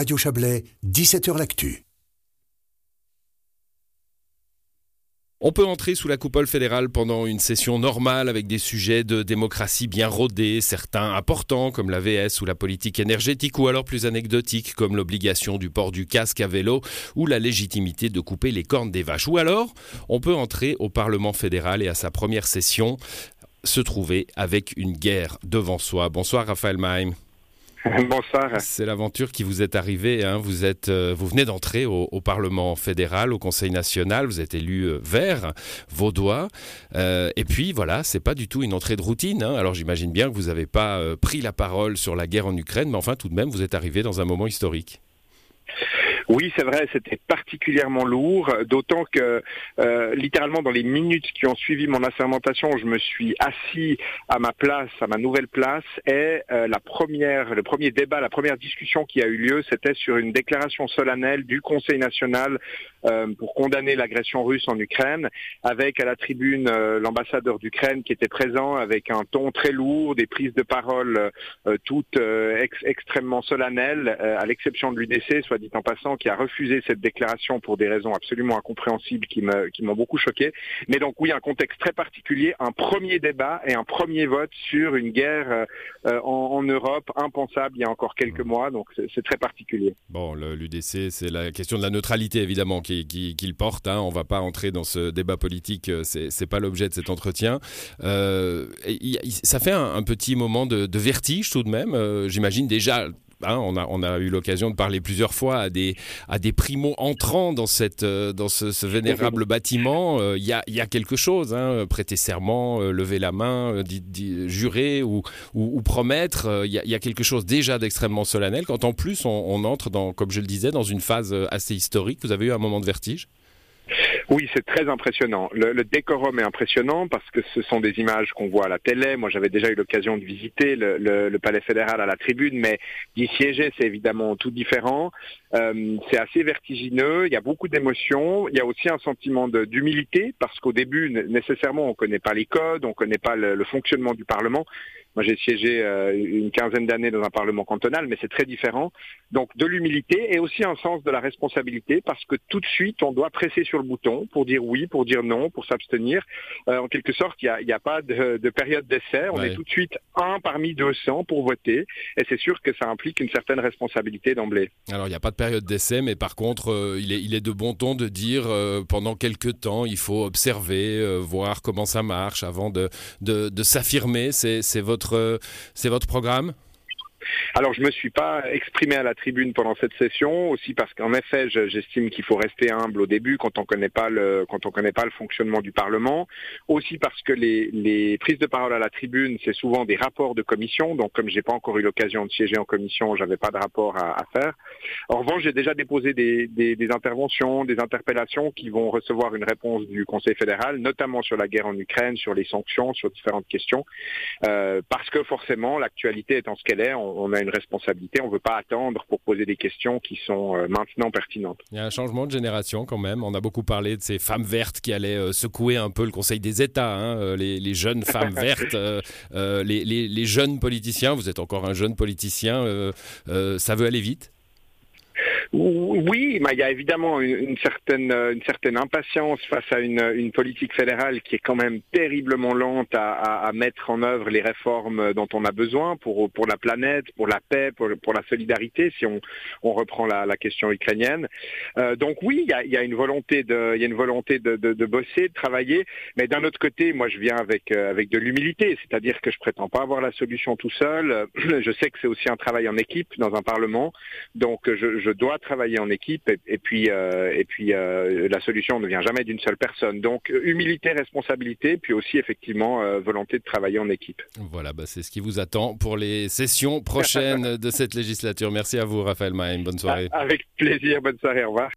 Radio Chablais, 17h L'Actu. On peut entrer sous la coupole fédérale pendant une session normale avec des sujets de démocratie bien rodés, certains importants comme la VS ou la politique énergétique ou alors plus anecdotiques comme l'obligation du port du casque à vélo ou la légitimité de couper les cornes des vaches. Ou alors on peut entrer au Parlement fédéral et à sa première session se trouver avec une guerre devant soi. Bonsoir Raphaël Maim. Bonsoir. C'est l'aventure qui vous est arrivée. Hein. Vous, êtes, euh, vous venez d'entrer au, Parlement fédéral, au Conseil national. Vous êtes élu euh, vert, vaudois. Euh, et puis voilà, c'est pas du tout une entrée de routine. Hein. Alors j'imagine bien que vous n'avez pas pris la parole sur la guerre en Ukraine, mais enfin tout de même, vous êtes arrivé dans un moment historique. Oui, c'est vrai, c'était particulièrement lourd, d'autant que euh, littéralement dans les minutes qui ont suivi mon assermentation, je me suis assis à ma place, à ma nouvelle place, et euh, la première, le premier débat, la première discussion qui a eu lieu, c'était sur une déclaration solennelle du Conseil national euh, pour condamner l'agression russe en Ukraine, avec à la tribune l'ambassadeur d'Ukraine qui était présent, avec un ton très lourd, des prises de parole toutes extrêmement solennelles, à l'exception de l'UDC, soit dit en passant qui a refusé cette déclaration pour des raisons absolument incompréhensibles qui m'ont beaucoup choqué. Mais donc oui, un contexte très particulier, un premier débat et un premier vote sur une guerre euh, en, Europe impensable il y a encore quelques mmh. mois. Donc c'est très particulier. Bon, l'UDC, c'est la question de la neutralité évidemment qu'il qui, porte. Hein. On ne va pas entrer dans ce débat politique. Euh, c'est pas l'objet de cet entretien. Euh, ça fait un, petit moment de, vertige tout de même. J'imagine déjà Hein, on, a, on a eu l'occasion de parler plusieurs fois à des, à des primos entrant dans, cette, euh, dans ce, vénérable bâtiment. Euh, il y, a, y, a, quelque chose, hein, prêter serment, euh, lever la main, jurer ou, ou, promettre. Il y, a quelque chose déjà d'extrêmement solennel quand en plus on, on entre, dans, comme je le disais, dans une phase assez historique. Vous avez eu un moment de vertige? Oui, c'est très impressionnant. Le, décorum est impressionnant parce que ce sont des images qu'on voit à la télé. Moi, j'avais déjà eu l'occasion de visiter le, palais fédéral à la tribune, mais d'y siéger, c'est évidemment tout différent. Euh, c'est assez vertigineux. Il y a beaucoup d'émotions. Il y a aussi un sentiment d'humilité parce qu'au début, nécessairement, on ne connaît pas les codes, on ne connaît pas le, fonctionnement du Parlement. Moi, j'ai siégé euh, une quinzaine d'années dans un Parlement cantonal, mais c'est très différent. Donc, de l'humilité et aussi un sens de la responsabilité parce que tout de suite, on doit presser sur le bouton pour dire oui, pour dire non, pour s'abstenir. Euh, en quelque sorte, il n'y a, a, pas de, de période d'essai. On est tout de suite un parmi 200 pour voter. Et c'est sûr que ça implique une certaine responsabilité d'emblée. Alors, il n'y a pas de période d'essai, mais par contre, euh, il, est, il, est, de bon ton de dire pendant quelques temps, il faut observer, voir comment ça marche avant de, de, de s'affirmer. C'est votre, c'est votre programme alors je me suis pas exprimé à la tribune pendant cette session, aussi parce qu'en effet j'estime qu'il faut rester humble au début quand on connaît pas le quand on connaît pas le fonctionnement du Parlement, aussi parce que les, les prises de parole à la tribune c'est souvent des rapports de commission, donc comme j'ai pas encore eu l'occasion de siéger en commission, j'avais pas de rapport à, à faire. En revanche j'ai déjà déposé des, des, des, interventions, des interpellations qui vont recevoir une réponse du Conseil fédéral, notamment sur la guerre en Ukraine, sur les sanctions, sur différentes questions, euh, parce que forcément l'actualité étant ce qu'elle est, a une responsabilité. On ne veut pas attendre pour poser des questions qui sont euh, maintenant pertinentes. Il y a un changement de génération quand même. On a beaucoup parlé de ces femmes vertes qui allaient euh, secouer un peu le Conseil des États, hein, euh, les, jeunes femmes vertes, les, jeunes politiciens. Vous êtes encore un jeune politicien. ça veut aller vite oui, mais il y a évidemment une, certaine, euh, une certaine impatience face à une, politique fédérale qui est quand même terriblement lente à, mettre en œuvre les réformes dont on a besoin pour, la planète, pour la paix, pour, la solidarité, si on, reprend la, question ukrainienne. Euh, donc oui, il y a, une volonté de, il y a une volonté de, de, bosser, de travailler, mais d'un autre côté, moi je viens avec, euh, avec de l'humilité, c'est-à-dire que je prétends pas avoir la solution tout seul. Je sais que c'est aussi un travail en équipe dans un parlement, donc je dois travailler en équipe et, puis, euh, et puis euh, la solution ne vient jamais d'une seule personne. Donc humilité, responsabilité, puis aussi effectivement euh, volonté de travailler en équipe. Voilà, bah, c'est ce qui vous attend pour les sessions prochaines de cette législature. Merci à vous, Raphaël Maïm. Bonne soirée. Avec plaisir. Bonne soirée. Au revoir.